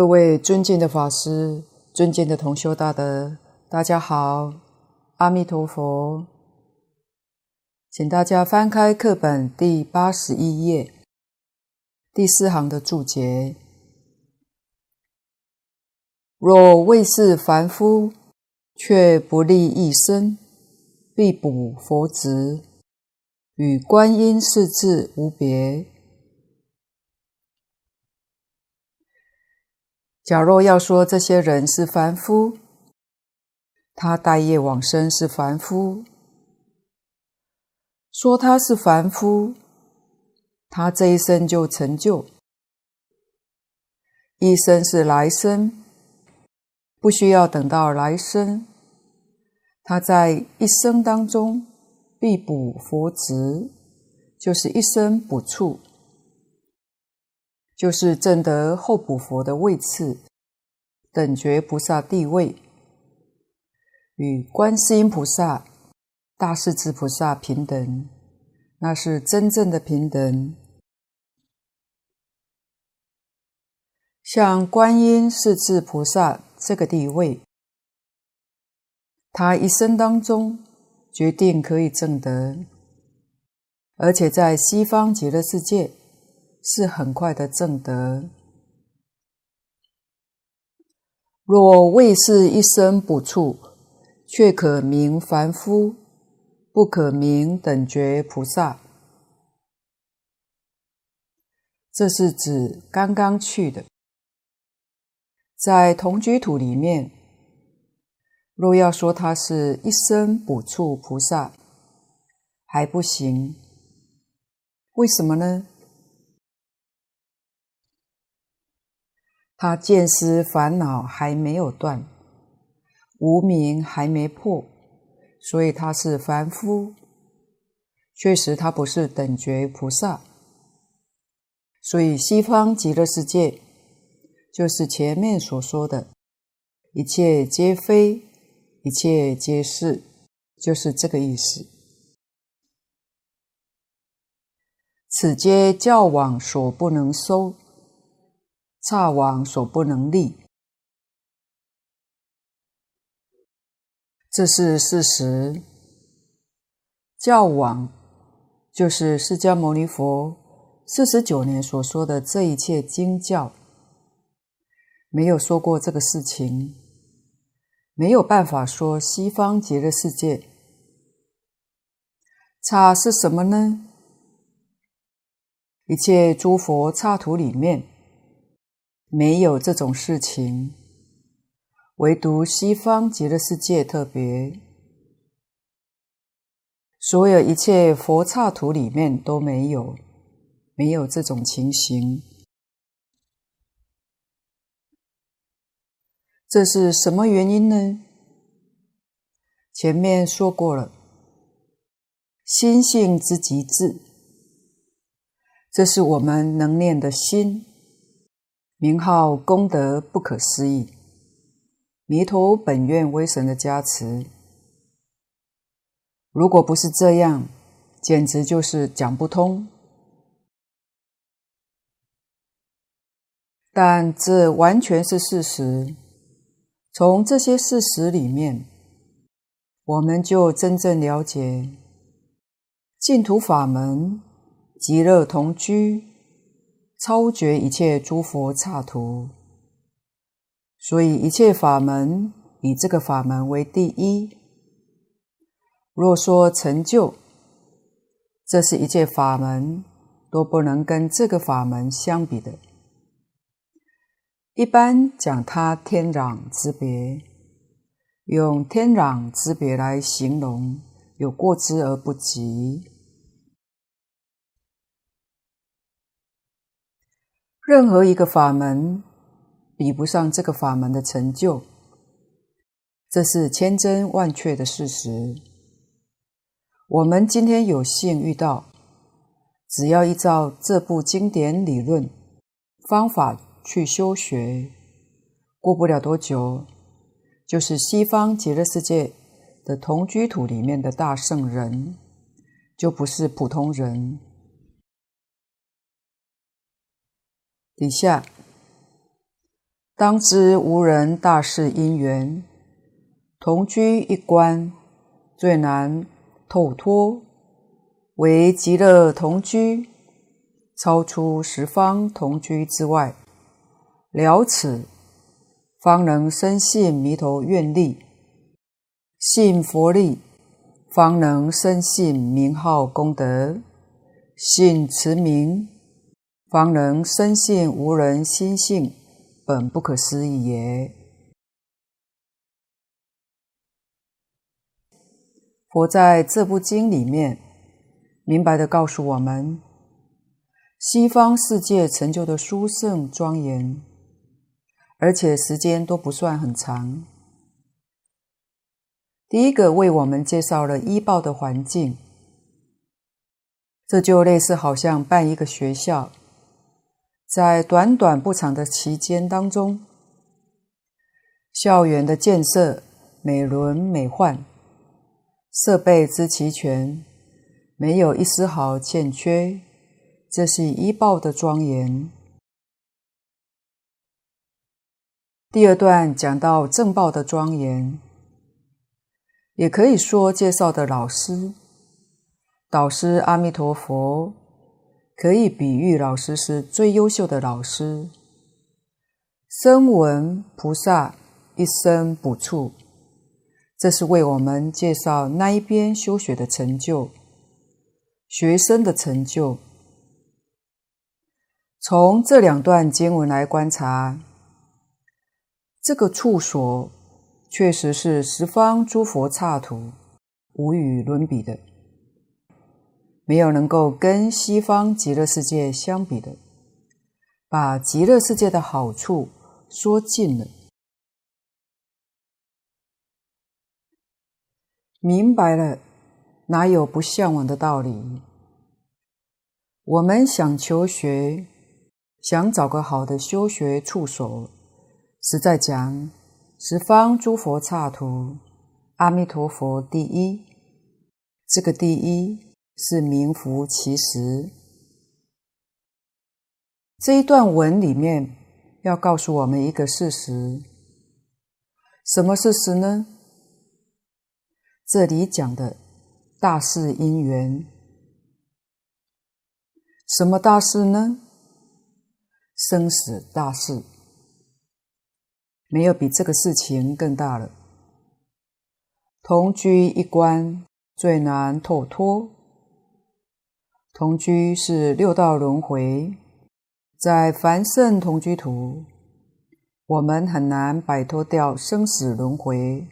各位尊敬的法师，尊敬的同修大德，大家好，阿弥陀佛。请大家翻开课本第八十一页，第四行的注解：若为是凡夫，却不立一生，必补佛职，与观音势至无别。假若要说这些人是凡夫，他带业往生是凡夫，说他是凡夫，他这一生就成就，一生是来生，不需要等到来生，他在一生当中必补佛职，就是一生补处。就是证得后补佛的位次，等觉菩萨地位，与观世音菩萨、大势至菩萨平等，那是真正的平等。像观音势至菩萨这个地位，他一生当中决定可以证得，而且在西方极乐世界。是很快的正德。若未是一生补处，却可名凡夫，不可名等觉菩萨。这是指刚刚去的，在同居土里面，若要说他是一生补处菩萨，还不行。为什么呢？他见思烦恼还没有断，无明还没破，所以他是凡夫。确实，他不是等觉菩萨。所以，西方极乐世界就是前面所说的一切皆非，一切皆是，就是这个意思。此皆教网所不能收。刹网所不能立，这是事实。教网就是释迦牟尼佛四十九年所说的这一切经教，没有说过这个事情，没有办法说西方极乐世界。刹是什么呢？一切诸佛刹土里面。没有这种事情，唯独西方极乐世界特别，所有一切佛刹土里面都没有，没有这种情形。这是什么原因呢？前面说过了，心性之极致，这是我们能念的心。名号功德不可思议，弥陀本愿威神的加持。如果不是这样，简直就是讲不通。但这完全是事实。从这些事实里面，我们就真正了解净土法门，极乐同居。超绝一切诸佛刹土，所以一切法门以这个法门为第一。若说成就，这是一切法门都不能跟这个法门相比的。一般讲它天壤之别，用天壤之别来形容，有过之而不及。任何一个法门比不上这个法门的成就，这是千真万确的事实。我们今天有幸遇到，只要依照这部经典理论方法去修学，过不了多久，就是西方极乐世界的同居土里面的大圣人，就不是普通人。底下。当知无人大事因缘，同居一关，最难透脱。唯极乐同居，超出十方同居之外，了此，方能深信弥陀愿力，信佛力，方能深信名号功德，信持名，方能生信无人心性，本不可思议也。佛在这部经里面，明白的告诉我们，西方世界成就的殊胜庄严，而且时间都不算很长。第一个为我们介绍了依报的环境，这就类似好像办一个学校，在短短不长的期间当中，校园的建设美轮美奂，设备之齐全。没有一丝毫欠缺，这是一报的庄严。第二段讲到正报的庄严，也可以说介绍的老师、导师阿弥陀佛，可以比喻老师是最优秀的老师。声闻菩萨一生补处，这是为我们介绍那一边修学的成就。学生的成就，从这两段经文来观察，这个处所确实是十方诸佛刹土无与伦比的，没有能够跟西方极乐世界相比的，把极乐世界的好处说尽了，明白了。哪有不向往的道理？我们想求学，想找个好的修学处所，实在讲，十方诸佛刹土，阿弥陀佛第一。这个第一是名副其实。这一段文里面要告诉我们一个事实，什么事实呢？这里讲的。大事因缘，什么大事呢？生死大事，没有比这个事情更大了。同居一关，最难透脱。同居是六道轮回，在凡圣同居土，我们很难摆脱掉生死轮回。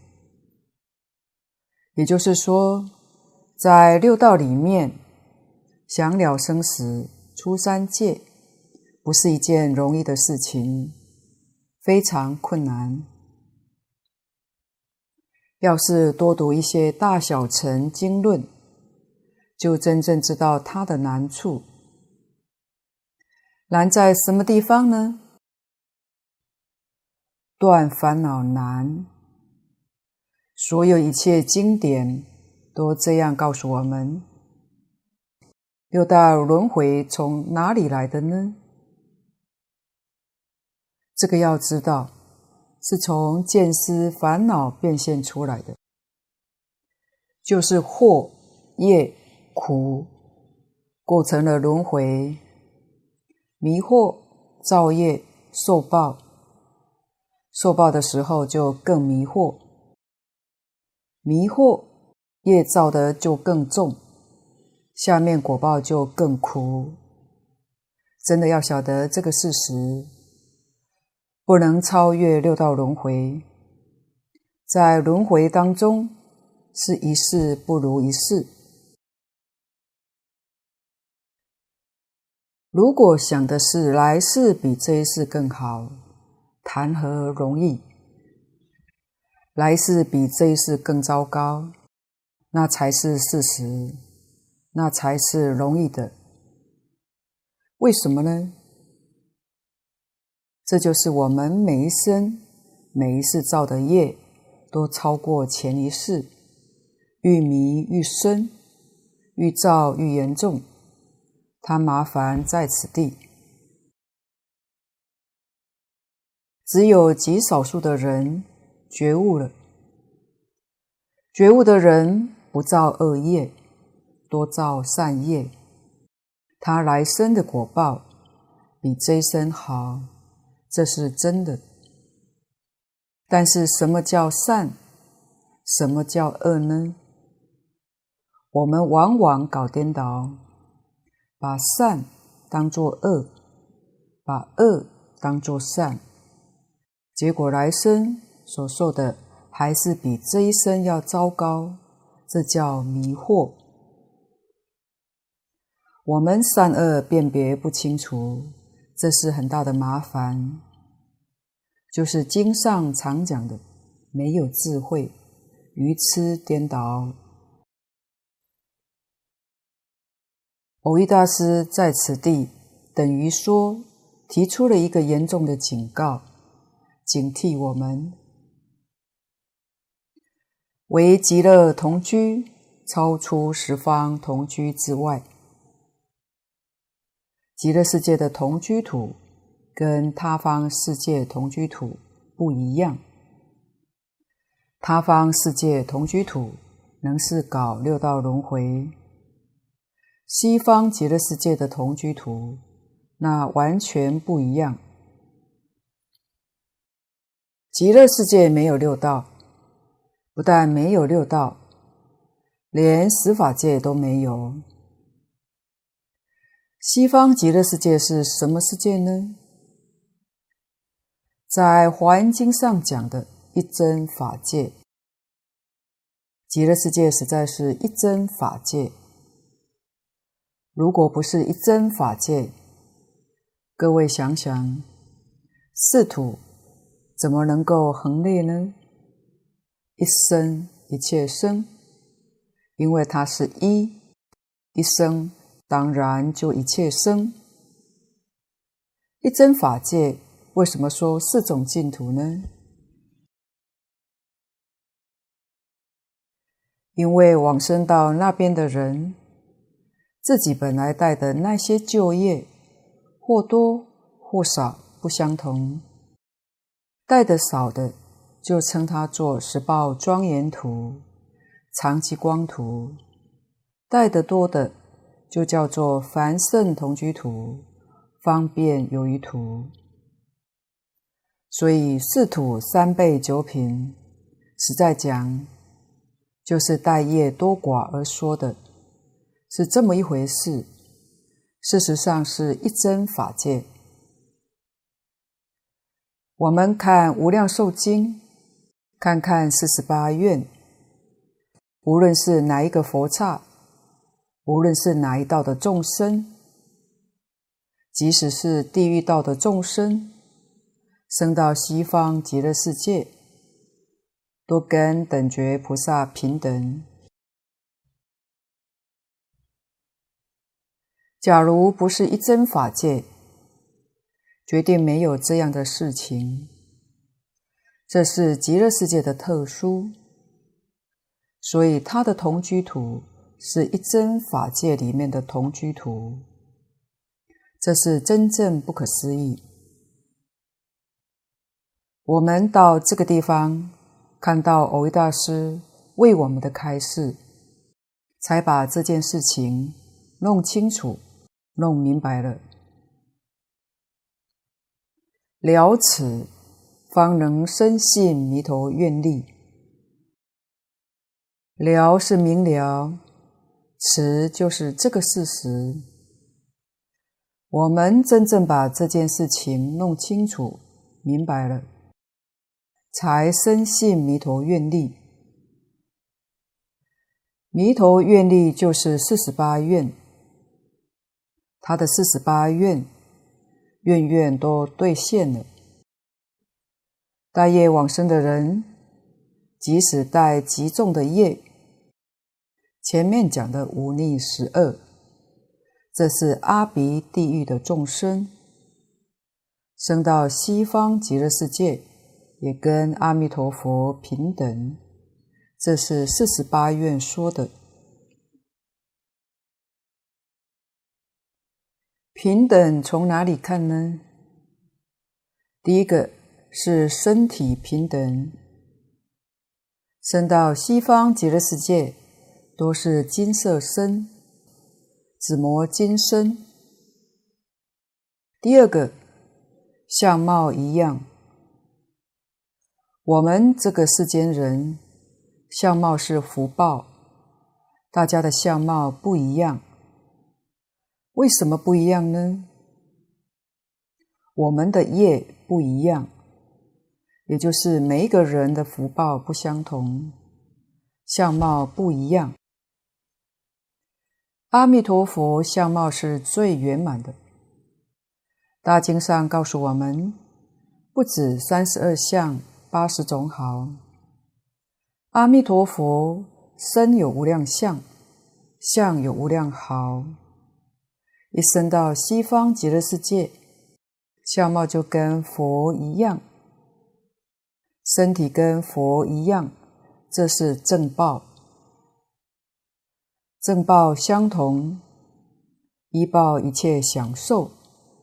也就是说，在六道里面，想了生死、出三界，不是一件容易的事情，非常困难。要是多读一些大小乘经论，就真正知道它的难处。难在什么地方呢？断烦恼难。所有一切经典。都这样告诉我们：六道轮回从哪里来的呢？这个要知道，是从见思烦恼变现出来的，就是惑、业、苦构成了轮回，迷惑、造业、受报，受报的时候就更迷惑，迷惑。业造的就更重，下面果报就更苦。真的要晓得这个事实，不能超越六道轮回，在轮回当中是一世不如一世。如果想的是来世比这一世更好，谈何容易？来世比这一世更糟糕。那才是事实，那才是容易的。为什么呢？这就是我们每一生、每一世造的业，都超过前一世，愈迷愈深，愈造愈严重。他麻烦在此地，只有极少数的人觉悟了。觉悟的人不造恶业，多造善业，他来生的果报比这一生好，这是真的。但是什么叫善？什么叫恶呢？我们往往搞颠倒，把善当作恶，把恶当作善，结果来生所受的还是比这一生要糟糕，这叫迷惑。我们善恶辨别不清楚，这是很大的麻烦，就是经上常讲的，没有智慧。愚痴颠倒。蕅益大师在此地等于说，提出了一个严重的警告，警惕我们：唯极乐同居，超出十方同居之外。极乐世界的同居土跟他方世界同居土不一样。他方世界同居土能是搞六道轮回，西方极乐世界的同居图那完全不一样。极乐世界没有六道，不但没有六道，连十法界都没有。西方极乐世界是什么世界呢？在华严经上讲的。一真法界，极乐世界实在是一真法界。如果不是一真法界，各位想想，四土怎么能够横列呢？一生一切生，因为它是一，一生当然就一切生。一真法界为什么说四种净土呢？因为往生到那边的人，自己本来带的那些旧业，或多或少不相同。带的少的，就称它做十报庄严图、长期光图；带的多的，就叫做凡圣同居图、方便有余图。所以四土三备九品，实在讲。就是带业多寡而说的，是这么一回事。事实上是一真法界。我们看《无量寿经》，看看四十八愿，无论是哪一个佛刹，无论是哪一道的众生，即使是地狱道的众生，生到西方极乐世界。都跟等觉菩萨平等。假如不是一真法界，绝对没有这样的事情。这是极乐世界的特殊，所以它的同居土是一真法界里面的同居土，这是真正不可思议。我们到这个地方。看到蕅益大师为我们的开示，才把这件事情弄清楚、弄明白了。了此，方能深信弥陀愿力。了是明了，此就是这个事实。我们真正把这件事情弄清楚、明白了。才深信弥陀愿力，弥陀愿力就是四十八愿，他的四十八愿，愿愿都兑现了。带业往生的人，即使带极重的业，前面讲的五逆十恶，这是阿鼻地狱的众生，生到西方极乐世界。也跟阿弥陀佛平等，这是四十八愿说的。平等从哪里看呢？第一个是身体平等，生到西方极乐世界都是金色身，紫磨金身。第二个，相貌一样。我们这个世间人，相貌是福报，大家的相貌不一样。为什么不一样呢？我们的业不一样，也就是每一个人的福报不相同，相貌不一样。阿弥陀佛相貌是最圆满的，大经上告诉我们，不止三十二相，八十种好。阿弥陀佛身有无量相，相有无量好。一生到西方极乐世界。相貌就跟佛一样，身体跟佛一样，这是正报。正报相同，依报一切享受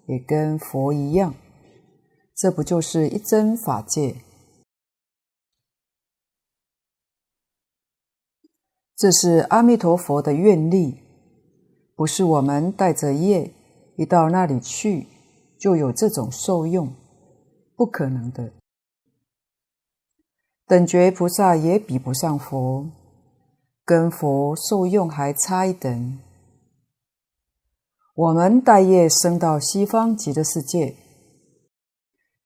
也跟佛一样，这不就是一真法界？这是阿弥陀佛的愿力，不是我们带着业一到那里去。就有这种受用，不可能的。等觉菩萨也比不上佛，跟佛受用还差一等。我们带业生到西方极乐世界，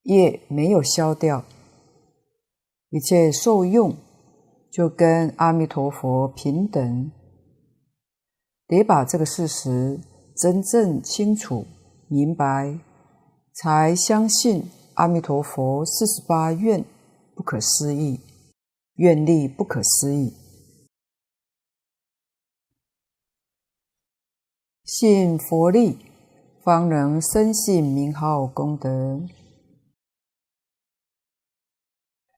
业没有消掉，一切受用就跟阿弥陀佛平等。得把这个事实真正清楚明白。才相信阿弥陀佛四十八愿不可思议，愿力不可思议。信佛力，方能深信名号功德。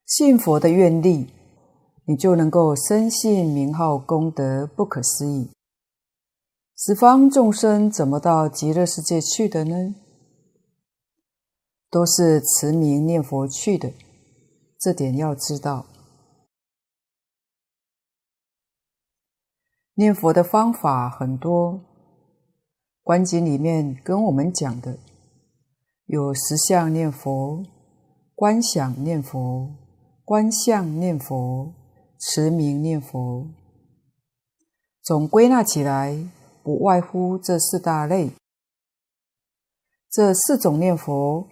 信佛的愿力，你就能够深信名号功德不可思议。十方众生怎么到极乐世界去的呢？都是持名念佛去的，这点要知道。念佛的方法很多，观经里面跟我们讲的有十相念佛、观想念佛、观相念佛、持名念佛，总归纳起来，不外乎这四大类。这四种念佛。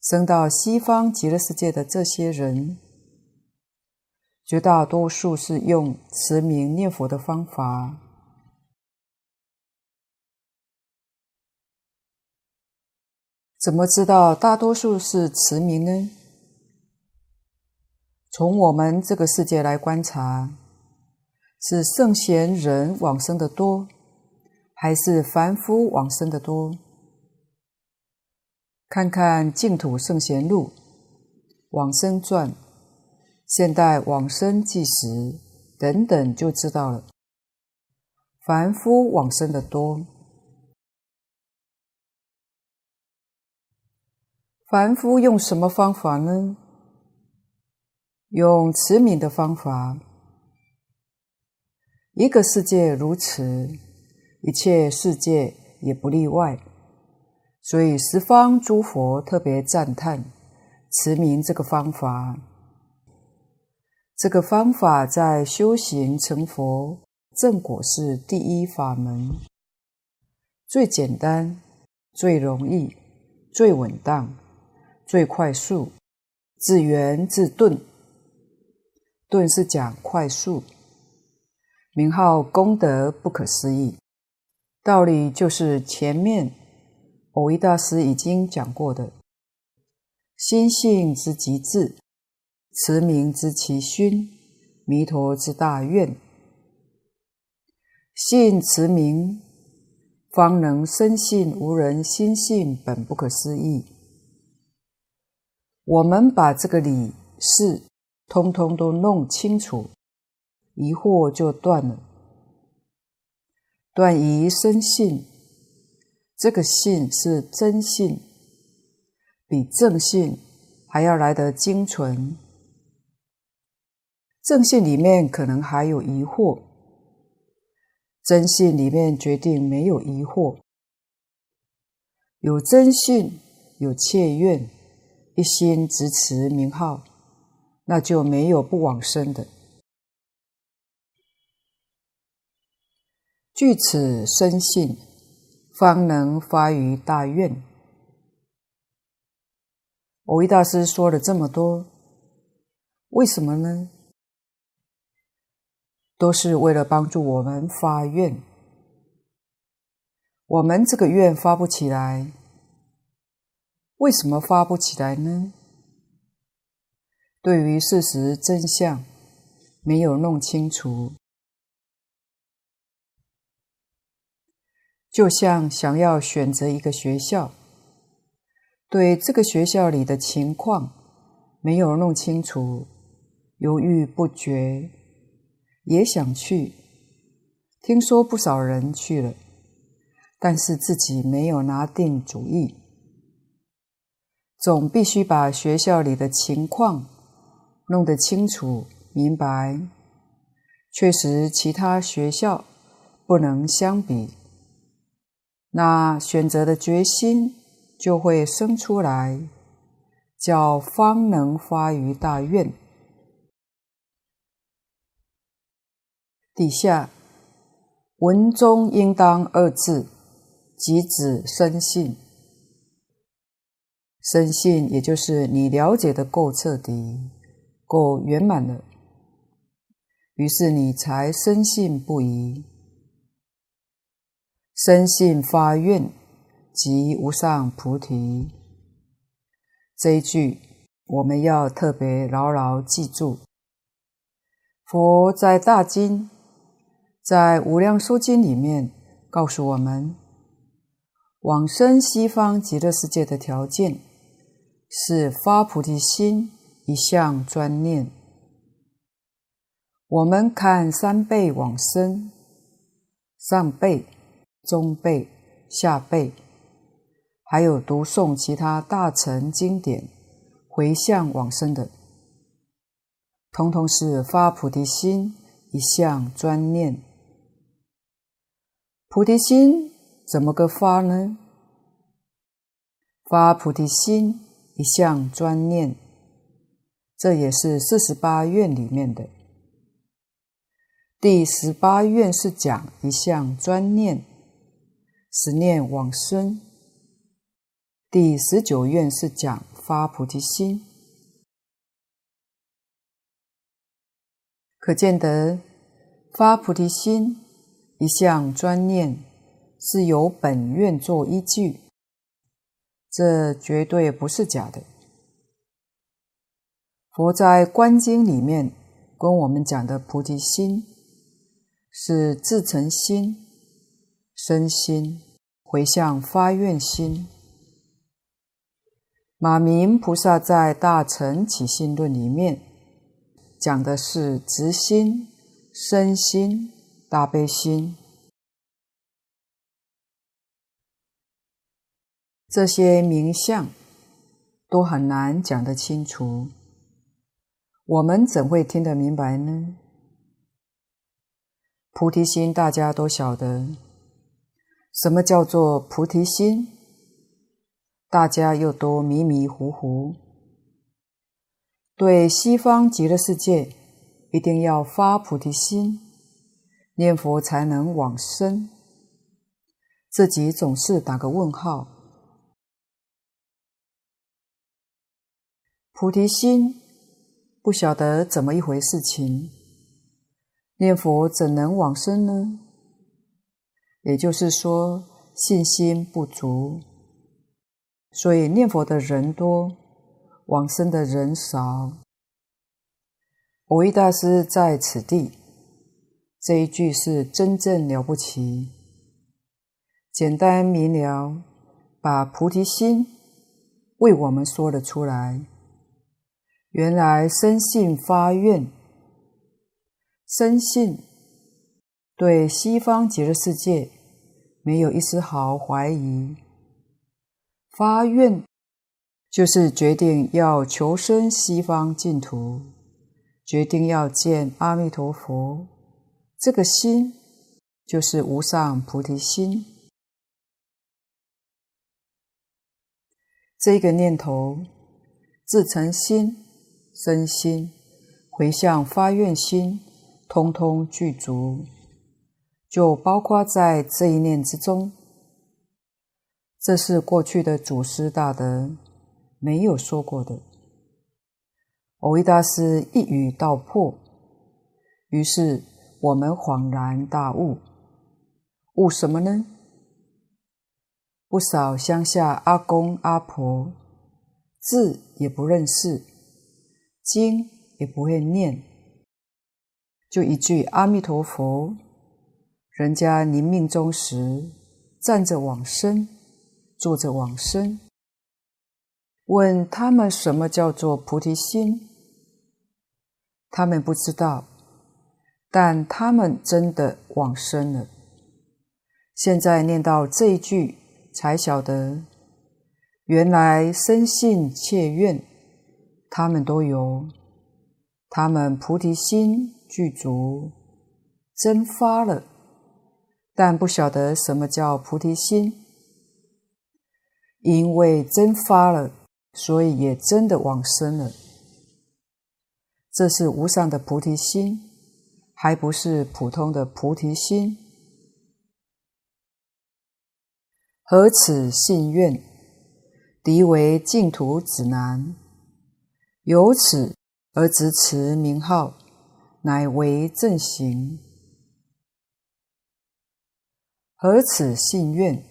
生到西方极乐世界的这些人，绝大多数是用持名念佛的方法。怎么知道大多数是持名呢？从我们这个世界来观察，是圣贤人往生的多，还是凡夫往生的多？看看《净土圣贤录》《往生传》《现代往生纪实》等等，就知道了。凡夫往生的多，凡夫用什么方法呢？用持名的方法。一个世界如此，一切世界也不例外。所以十方诸佛特别赞叹持名这个方法。这个方法在修行成佛正果是第一法门，最简单、最容易、最稳当、最快速，自圆自顿。顿是讲快速，名号功德不可思议，道理就是前面。蕅益大师已经讲过的，心性之极致，慈名之其勋，弥陀之大愿，信持名，方能深信无人心性本不可思议。我们把这个理事通通都弄清楚，疑惑就断了，断疑生信。这个信是真信，比正信还要来得精纯。正信里面可能还有疑惑，真信里面决定没有疑惑。有真信，有切愿，一心执持名号，那就没有不往生的。据此深信，方能发于大愿。我为大师说了这么多，为什么呢？都是为了帮助我们发愿。我们这个愿发不起来，为什么发不起来呢？对于事实真相没有弄清楚，就像想要选择一个学校，对这个学校里的情况没有弄清楚，犹豫不决，也想去，听说不少人去了。但是自己没有拿定主意，总必须把学校里的情况弄得清楚明白。确实，其他学校不能相比，那选择的决心就会生出来，叫方能发于大愿。底下文中应当二字。即指深信，深信也就是你了解的够彻底、够圆满了，于是你才深信不疑。深信发愿即无上菩提，这一句我们要特别牢牢记住。佛在大经、在无量寿经里面告诉我们。往生西方极乐世界的条件是发菩提心，一向专念。我们看三辈往生，上辈、中辈、下辈，还有读诵其他大乘经典回向往生的，通通是发菩提心，一向专念。菩提心。怎么个发呢？发菩提心，一向专念，这也是四十八愿里面的。第十八愿是讲一向专念，十念往生；第十九愿是讲发菩提心。可见得发菩提心，一向专念。是由本愿做依据，这绝对不是假的。佛在观经里面跟我们讲的菩提心，是至诚心、身心回向发愿心。马明菩萨在《大乘起信论》里面讲的是直心、身心、大悲心。这些名相都很难讲得清楚，我们怎会听得明白呢？菩提心大家都晓得，什么叫做菩提心？大家又都迷迷糊糊。对西方极乐世界，一定要发菩提心，念佛才能往生，自己总是打个问号。菩提心不晓得怎么一回事情，念佛怎能往生呢？也就是说，信心不足，所以念佛的人多，往生的人少。蕅益大师在此地这一句是真正了不起，简单明了，把菩提心为我们说了出来。原来深信发愿，深信对西方极乐世界没有一丝毫怀疑，发愿就是决定要求生西方净土，决定要见阿弥陀佛，这个心就是无上菩提心。这个念头，自诚心、身心、回向发愿心，通通具足，就包括在这一念之中。这是过去的祖师大德没有说过的。蕅益大师一语道破，于是我们恍然大悟。悟什么呢？不少乡下阿公阿婆，字也不认识，经也不会念，就一句阿弥陀佛，人家临命终时站着往生，坐着往生。问他们什么叫做菩提心？他们不知道，但他们真的往生了。现在念到这一句。才晓得，原来深信切愿，他们都有，他们菩提心具足，真发了，但不晓得什么叫菩提心，因为真发了，所以也真的往生了。这是无上的菩提心，还不是普通的菩提心。何此信愿？敌为净土指南，由此而执持名号，乃为正行。何此信愿？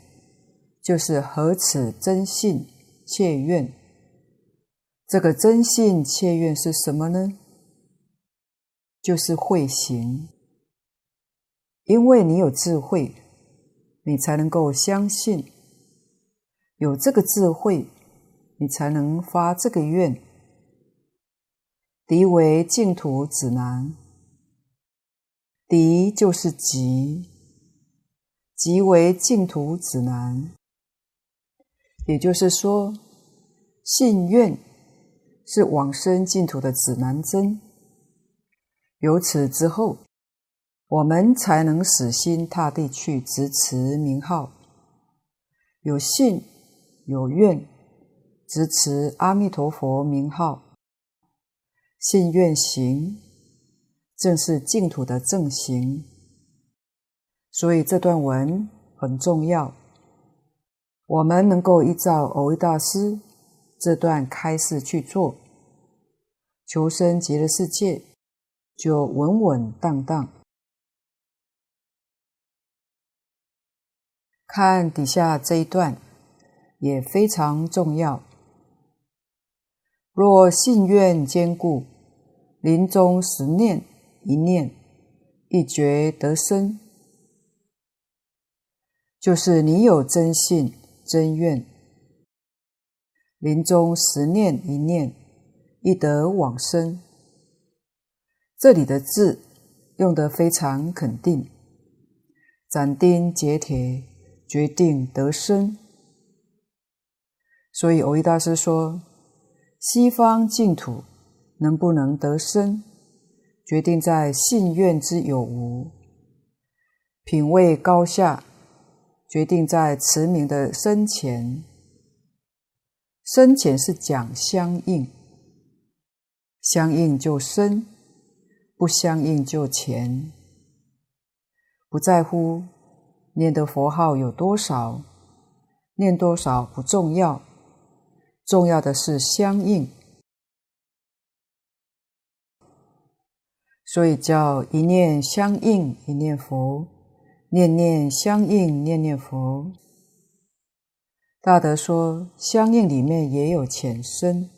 就是何此真信切愿。这个真信切愿是什么呢？就是慧行。因为你有智慧。你才能够相信，有这个智慧，你才能发这个愿。敌为净土指南，敌就是即，即为净土指南。也就是说，信愿是往生净土的指南针。由此之后。我们才能死心塌地去执持名号，有信有愿，执持阿弥陀佛名号，信愿行，正是净土的正行。所以这段文很重要，我们能够依照蕅益大师这段开示去做，求生极乐世界就稳稳当当。看底下这一段也非常重要。若信愿坚固，临终十念一念，一决得生。就是你有真信真愿，临终十念一念，一得往生。这里的字用得非常肯定，斩钉截铁。决定得生，所以蕅益大师说：西方净土能不能得生，决定在信愿之有无；品位高下，决定在慈明的生前，生前是讲相应，相应就深，不相应就浅，不在乎。念的佛号有多少？念多少不重要，重要的是相应。所以叫一念相应一念佛，念念相应念念佛。大德说，相应里面也有浅深，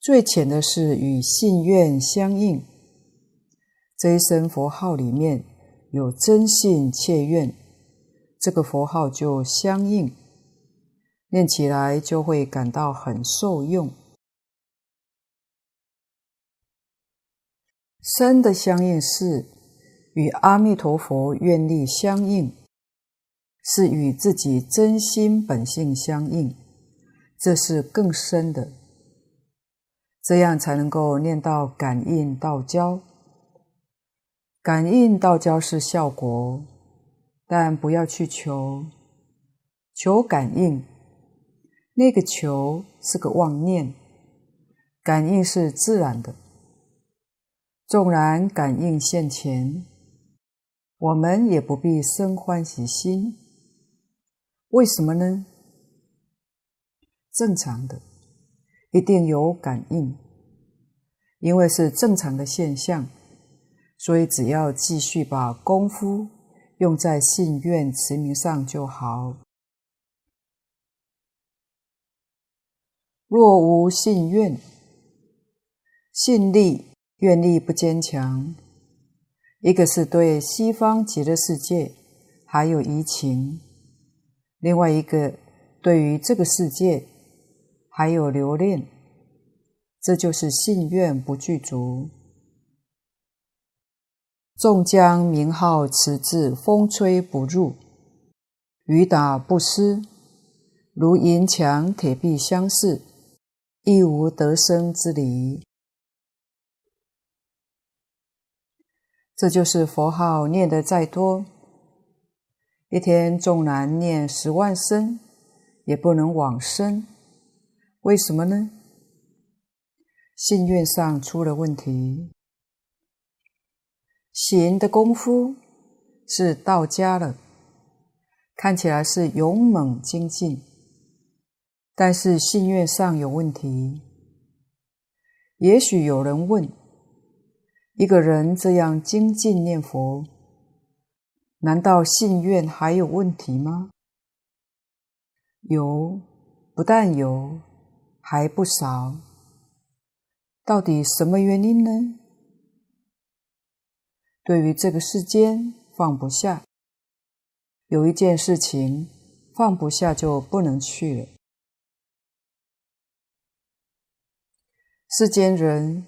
最浅的是与信愿相应，这一声佛号里面。有真信切愿，这个佛号就相应，念起来就会感到很受用。深的相应是与阿弥陀佛愿力相应，是与自己真心本性相应，这是更深的，这样才能够念到感应道交。感应道交是效果，但不要去求，求感应，那个求是个妄念，感应是自然的。纵然感应现前，我们也不必生欢喜心。为什么呢？正常的，一定有感应，因为是正常的现象。所以，只要继续把功夫用在信愿持名上就好。若无信愿，信力、愿力不坚强，一个是对西方极乐世界还有移情，另外一个对于这个世界还有留恋，这就是信愿不具足。纵将名号持至风吹不入，雨打不湿，如银墙铁壁相似，亦无得生之理。这就是佛号念得再多，一天纵然念十万声，也不能往生。为什么呢？信愿上出了问题。行的功夫是到家了，看起来是勇猛精进，但是信愿上有问题。也许有人问：一个人这样精进念佛，难道信愿还有问题吗？有，不但有，还不少。到底什么原因呢？对于这个世间放不下，有一件事情放不下就不能去了。世间人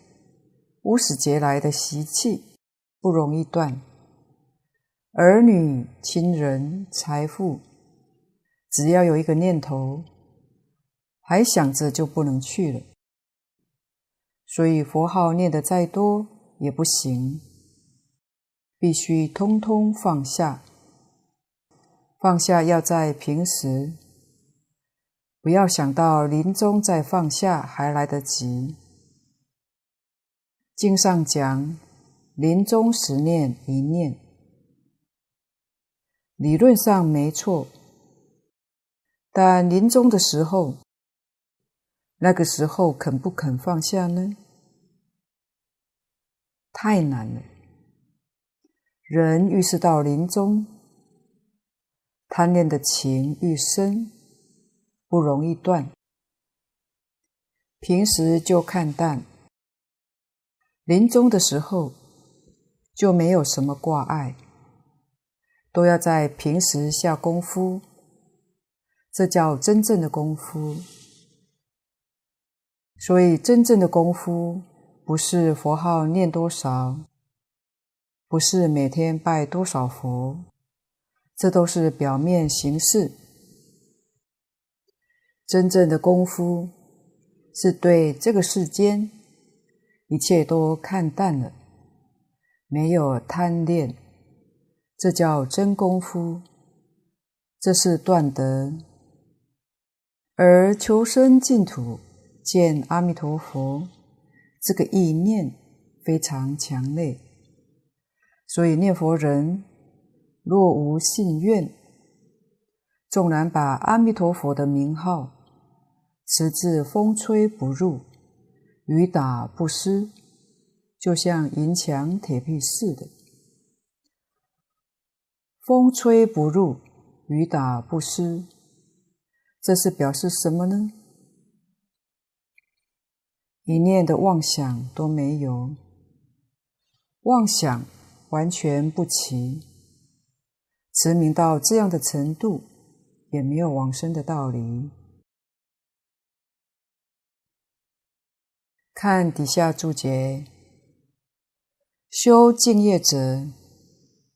无始劫来的习气不容易断，儿女、亲人、财富，只要有一个念头，还想着就不能去了。所以佛号念得再多也不行。必须通通放下，放下要在平时，不要想到临终再放下还来得及。经上讲，临终时念一念，理论上没错，但临终的时候，那个时候肯不肯放下呢？太难了。人愈是到临终，贪恋的情愈深，不容易断。平时就看淡，临终的时候就没有什么挂碍，都要在平时下功夫，这叫真正的功夫。所以，真正的功夫不是佛号念多少。不是每天拜多少佛，这都是表面形式。真正的功夫是对这个世间一切都看淡了，没有贪恋，这叫真功夫，这是断德。而求生净土见阿弥陀佛，这个意念非常强烈。所以念佛人若无信愿，纵然把阿弥陀佛的名号持至风吹不入、雨打不湿，就像银墙铁壁似的。风吹不入、雨打不湿，这是表示什么呢？一念的妄想都没有，妄想。完全不齐，持名到这样的程度，也没有往生的道理。看底下注解：修净业者，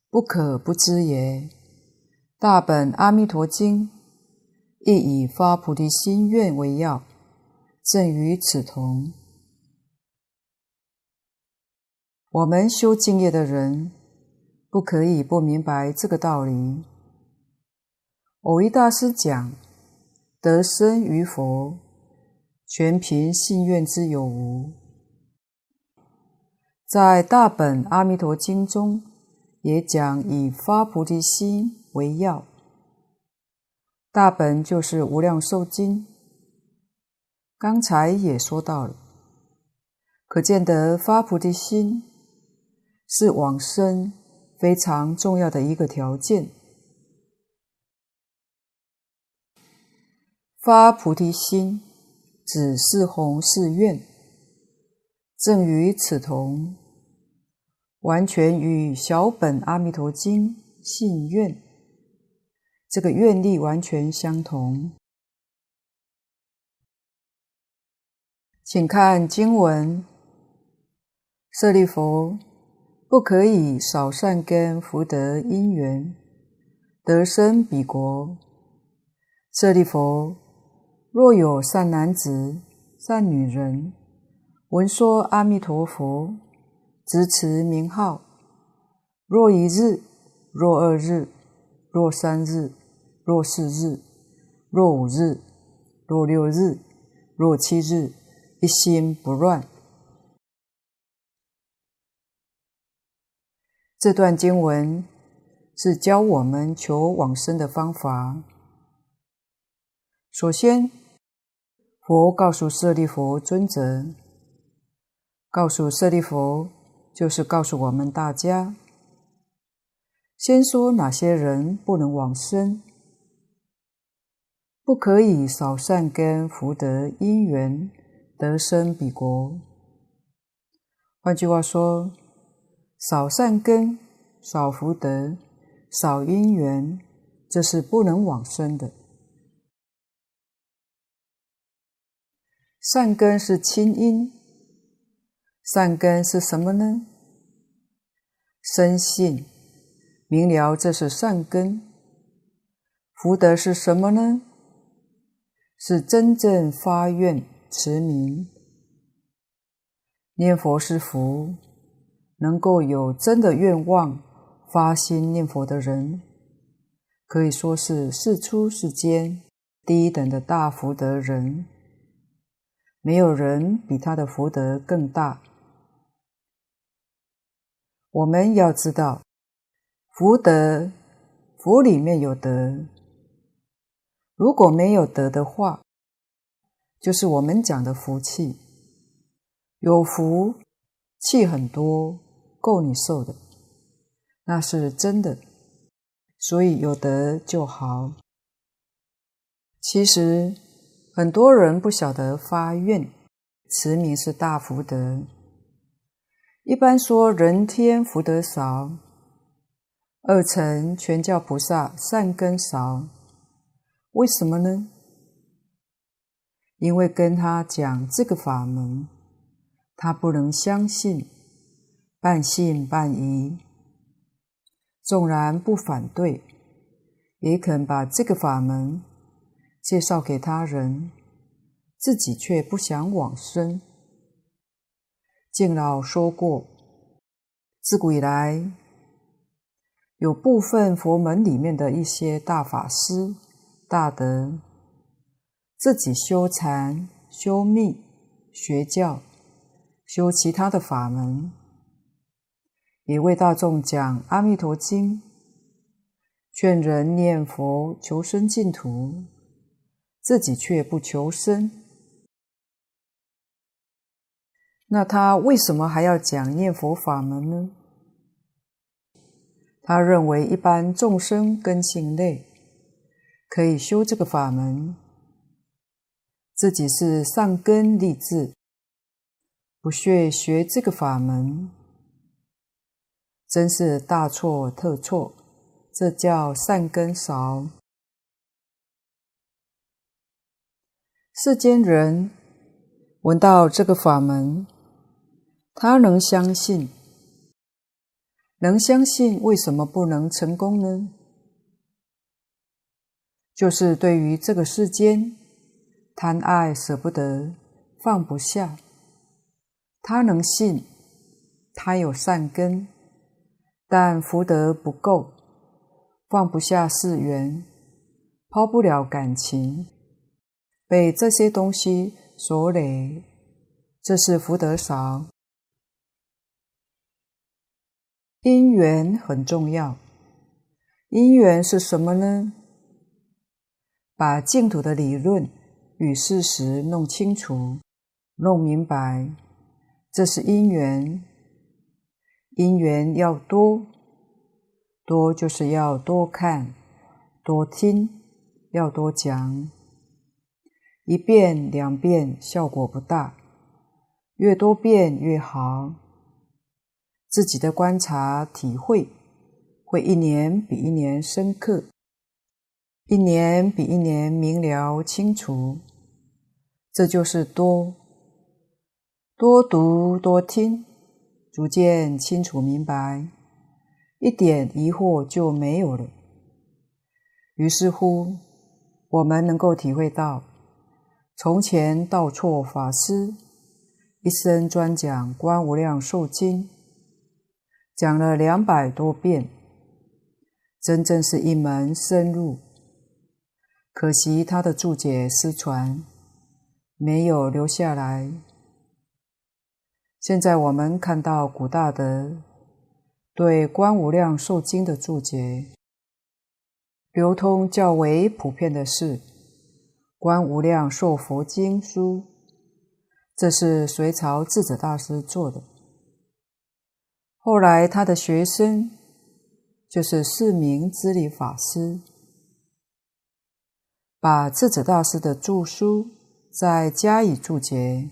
不可不知也。大本阿弥陀经亦以发菩提心愿为要，正与此同。我们修净业的人，不可以不明白这个道理。偶一大师讲：得生于佛，全凭信愿之有无。在大本阿弥陀经中，也讲以发菩提心为要。大本就是无量寿经。刚才也说到了，可见得发菩提心。是往生非常重要的一个条件。发菩提心，指是弘誓愿，正与此同，完全与小本阿弥陀经信愿这个愿力完全相同。请看经文，舍利弗。不可以少善根福德因缘，得生彼国。舍利弗，若有善男子、善女人，闻说阿弥陀佛，执持名号，若一日，若二日，若三日，若四日，若五日，若六日，若七日，一心不乱。这段经文是教我们求往生的方法。首先，佛告诉舍利弗尊者，告诉舍利弗，就是告诉我们大家，先说哪些人不能往生，不可以少善根福德因缘得生彼国。换句话说。少善根、少福德、少因缘，这是不能往生的。善根是清因，善根是什么呢？深信、明了，这是善根。福德是什么呢？是真正发愿持名，念佛是福。能够有真的愿望、发心念佛的人，可以说是世出世间第一等的大福德人。没有人比他的福德更大。我们要知道，福德，福里面有德。如果没有德的话，就是我们讲的福气。有福，气很多。够你受的，那是真的。所以有德就好。其实很多人不晓得发愿持名是大福德。一般说人天福德少，二乘全教菩萨善根少，为什么呢？因为跟他讲这个法门，他不能相信。半信半疑，纵然不反对，也肯把这个法门介绍给他人，自己却不想往生。敬老说过，自古以来，有部分佛门里面的一些大法师、大德，自己修禅、修密、学教、修其他的法门。也为大众讲《阿弥陀经》，劝人念佛求生净土，自己却不求生。那他为什么还要讲念佛法门呢？他认为一般众生根性类，可以修这个法门，自己是上根立智，不屑学这个法门。真是大错特错，这叫善根少。世间人闻到这个法门，他能相信，能相信，为什么不能成功呢？就是对于这个世间贪爱舍不得，放不下。他能信，他有善根，但福德不够，放不下世缘，抛不了感情，被这些东西所累，这是福德少。因缘很重要，因缘是什么呢？把净土的理论与事实弄清楚、弄明白，这是因缘。因缘要多，多就是要多看、多听，要多讲。一遍两遍效果不大，越多遍越好。自己的观察体会，会一年比一年深刻，一年比一年明了清楚。这就是多，多读多听，逐渐清楚明白，一点疑惑就没有了。于是乎，我们能够体会到，从前道错法师一生专讲《观无量寿经》。讲了两百多遍，真正是一门深入。可惜他的注解失传，没有留下来。现在我们看到古大德对《观无量寿经》的注解，流通较为普遍的是《观无量寿佛经书》，这是隋朝智者大师做的。后来，他的学生就是释明之理法师，把智者大师的著书再加以注解，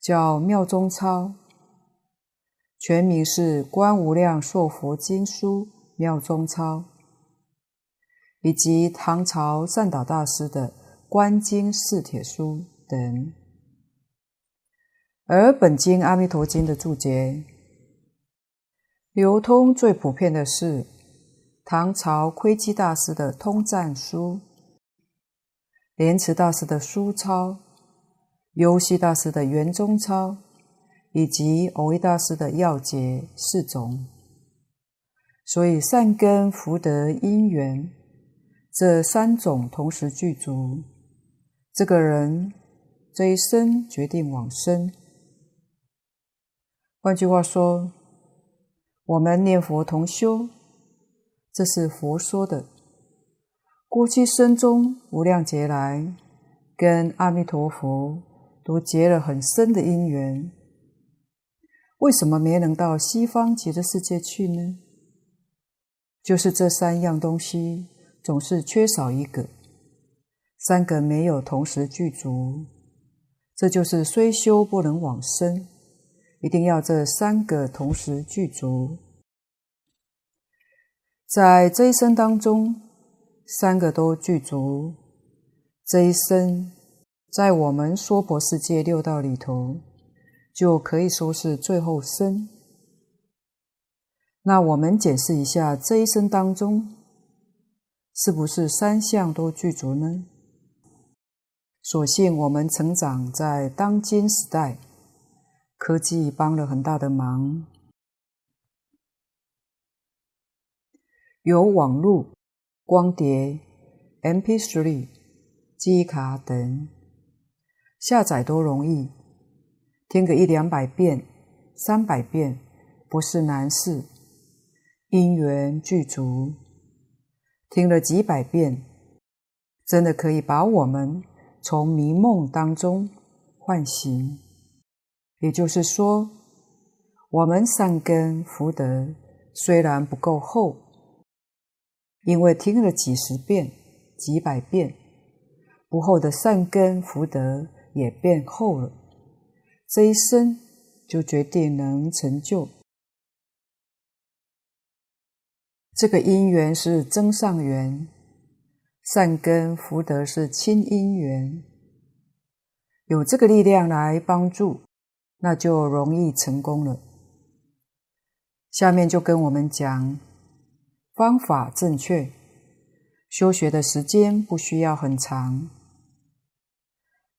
叫《妙中钞》，全名是《观无量寿佛经书妙中钞》，以及唐朝善导大师的《观经四帖书》等。而本经《阿弥陀经》的注解。流通最普遍的是唐朝窥基大师的《通赞书》，莲池大师的《疏钞》，幽虚大师的《圆中钞》，以及蕅益大师的《要解》四种。所以善根福德因缘这三种同时具足，这个人这一生决定往生。换句话说。我们念佛同修，这是佛说的。过去生中无量劫来，跟阿弥陀佛都结了很深的因缘。为什么没能到西方极乐世界去呢？就是这三样东西总是缺少一个，三个没有同时具足，这就是虽修不能往生。一定要这三个同时具足，在这一生当中，三个都具足。这一生在我们娑婆世界六道里头，就可以说是最后生。那我们检视一下这一生当中，是不是三项都具足呢？所幸我们成长在当今时代。科技帮了很大的忙，有网络、光碟、MP3、记忆卡等，下载都容易，听个一两百遍、三百遍不是难事。因缘具足，听了几百遍，真的可以把我们从迷梦当中唤醒。也就是说，我们善根福德虽然不够厚，因为听了几十遍、几百遍，不厚的善根福德也变厚了。这一生就决定能成就。这个因缘是增上缘，善根福德是亲因缘，有这个力量来帮助。那就容易成功了。下面就跟我们讲方法正确，修学的时间不需要很长。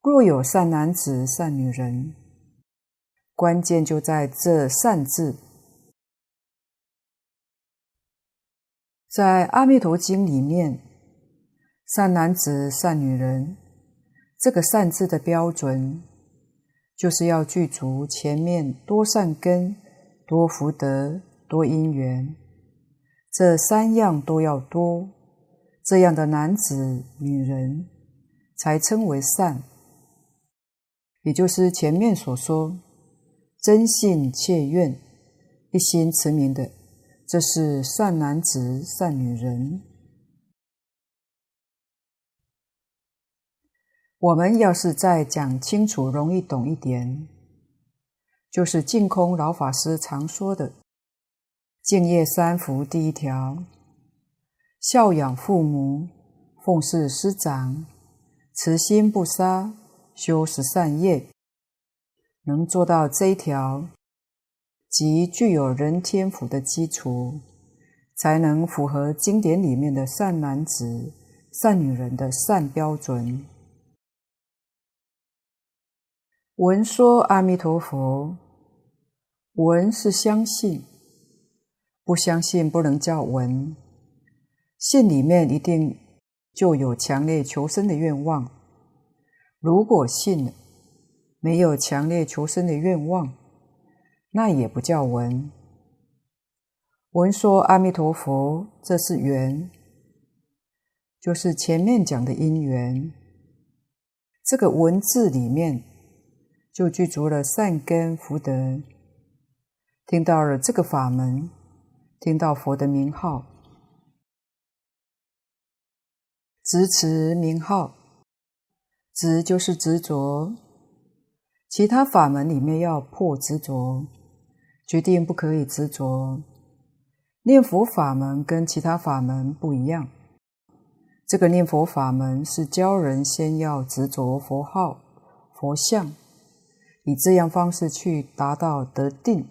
若有善男子、善女人，关键就在这“善”字。在《阿弥陀经》里面，“善男子、善女人”这个“善”字的标准，就是要具足前面多善根、多福德、多因缘，这三样都要多。这样的男子、女人，才称为善。也就是前面所说，真信切愿、一心持名的，这是善男子、善女人。我们要是再讲清楚、容易懂一点，就是净空老法师常说的“敬业三福”第一条。孝养父母，奉事师长，慈心不杀，修十善业，能做到这一条，即具有人天福的基础，才能符合经典里面的善男子、善女人的善标准。闻说阿弥陀佛，闻是相信，不相信不能叫闻。信里面一定就有强烈求生的愿望。如果信，没有强烈求生的愿望，那也不叫闻。闻说阿弥陀佛，这是缘，就是前面讲的因缘。这个文字里面就具足了善根福德。听到了这个法门，听到佛的名号。执持名号，执就是执着。其他法门里面要破执着，决定不可以执着。念佛法门跟其他法门不一样，这个念佛法门是教人先要执着佛号、佛像，以这样方式去达到得定，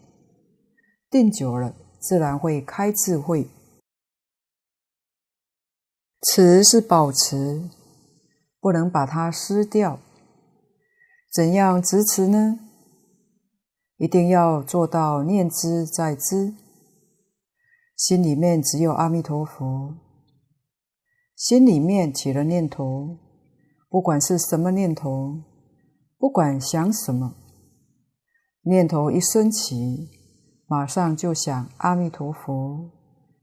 定久了自然会开智慧。持是保持，不能把它失掉。怎样执持呢？一定要做到念之在兹，心里面只有阿弥陀佛。心里面起了念头，不管是什么念头，不管想什么，念头一升起，马上就想阿弥陀佛，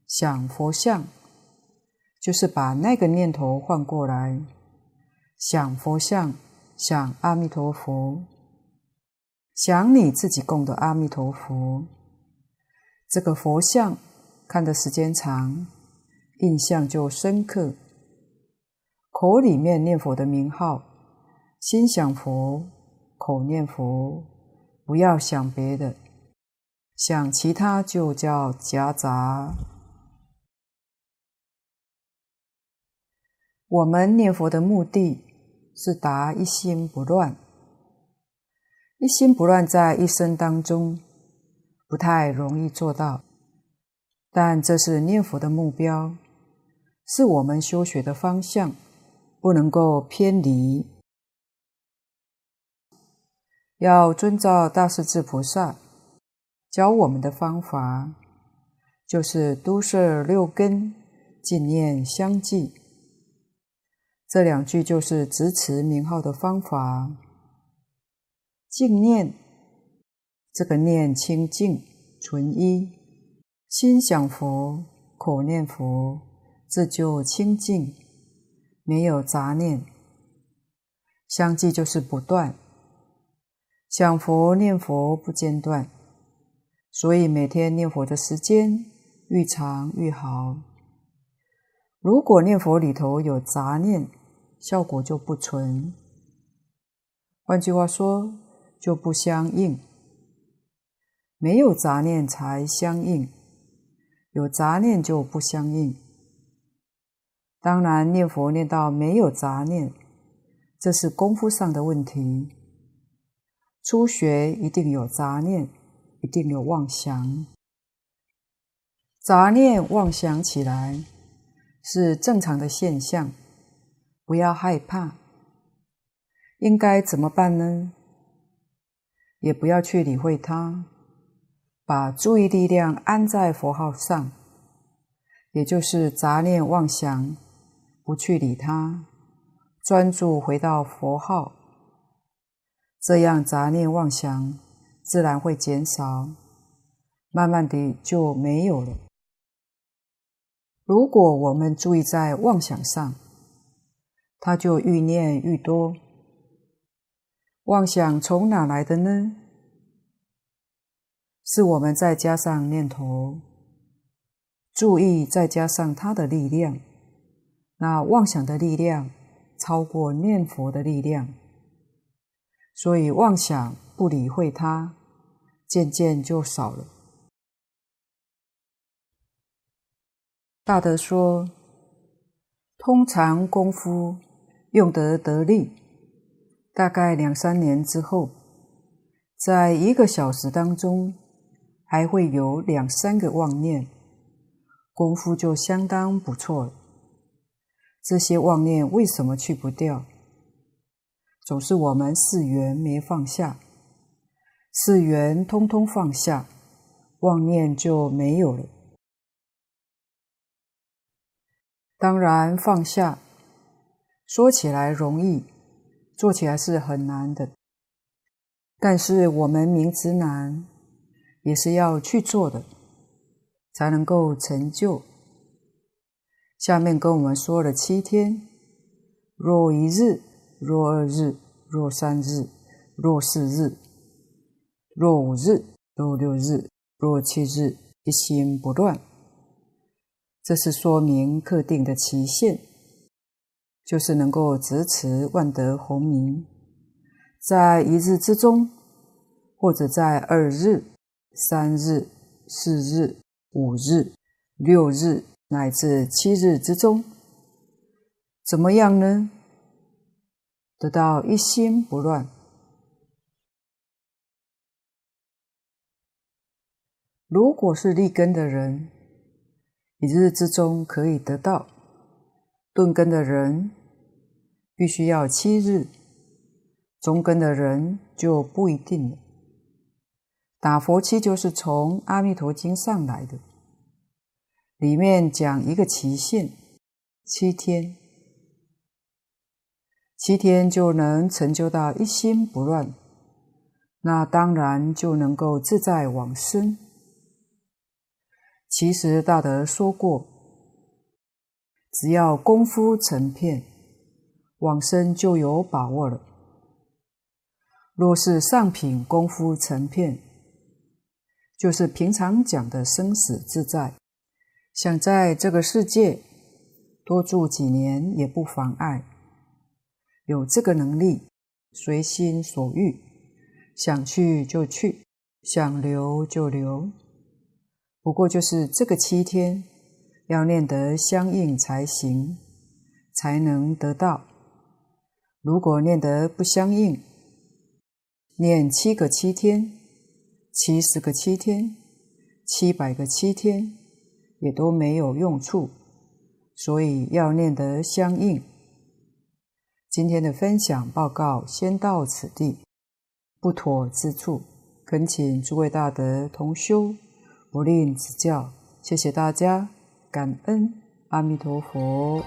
想佛像。就是把那个念头换过来，想佛像，想阿弥陀佛，想你自己供的阿弥陀佛。这个佛像看的时间长，印象就深刻。口里面念佛的名号，心想佛，口念佛，不要想别的，想其他就叫夹杂。我们念佛的目的是达一心不乱，一心不乱在一生当中不太容易做到，但这是念佛的目标，是我们修学的方向，不能够偏离。要遵照大势至菩萨教我们的方法，就是都摄六根，净念相继。这两句就是执持名号的方法。净念，这个念清净纯一，心想佛，口念佛，这就清净，没有杂念。相继就是不断，想佛念佛不间断，所以每天念佛的时间愈长愈好。如果念佛里头有杂念，效果就不纯。换句话说，就不相应。没有杂念才相应，有杂念就不相应。当然，念佛念到没有杂念，这是功夫上的问题。初学一定有杂念，一定有妄想。杂念妄想起来，是正常的现象，不要害怕。应该怎么办呢？也不要去理会它，把注意力量安在佛号上，也就是杂念妄想，不去理它，专注回到佛号，这样杂念妄想自然会减少，慢慢的就没有了。如果我们注意在妄想上，它就愈念愈多。妄想从哪来的呢？是我们再加上念头，注意再加上它的力量，那妄想的力量超过念佛的力量，所以妄想不理会它，渐渐就少了。大德说，通常功夫用得得力。大概两三年之后，在一个小时当中，还会有两三个妄念，功夫就相当不错了。这些妄念为什么去不掉？总是我们四缘没放下，四缘通通放下，妄念就没有了。当然放下，说起来容易。做起来是很难的，但是我们明知难，也是要去做的，才能够成就。下面跟我们说了七天：若一日，若二日，若三日，若四日，若五日，若六日，若七日，一心不乱。这是说明特定的期限。就是能够执持万德洪名，在一日之中，或者在二日、三日、四日、五日、六日乃至七日之中，怎么样呢？得到一心不乱。如果是立根的人，一日之中可以得到；顿根的人，必须要七日，中根的人就不一定了。打佛七就是从《阿弥陀经》上来的，里面讲一个期限，七天，七天就能成就到一心不乱，那当然就能够自在往生。其实大德说过，只要功夫成片。往生就有把握了。若是上品功夫成片，就是平常讲的生死自在，想在这个世界多住几年也不妨碍。有这个能力，随心所欲，想去就去，想留就留。不过就是这个七天，要念得相应才行，才能得到。如果念得不相应，念七个七天、七十个七天、七百个七天，也都没有用处。所以要念得相应。今天的分享报告先到此地，不妥之处，恳请诸位大德同修不吝指教。谢谢大家，感恩阿弥陀佛。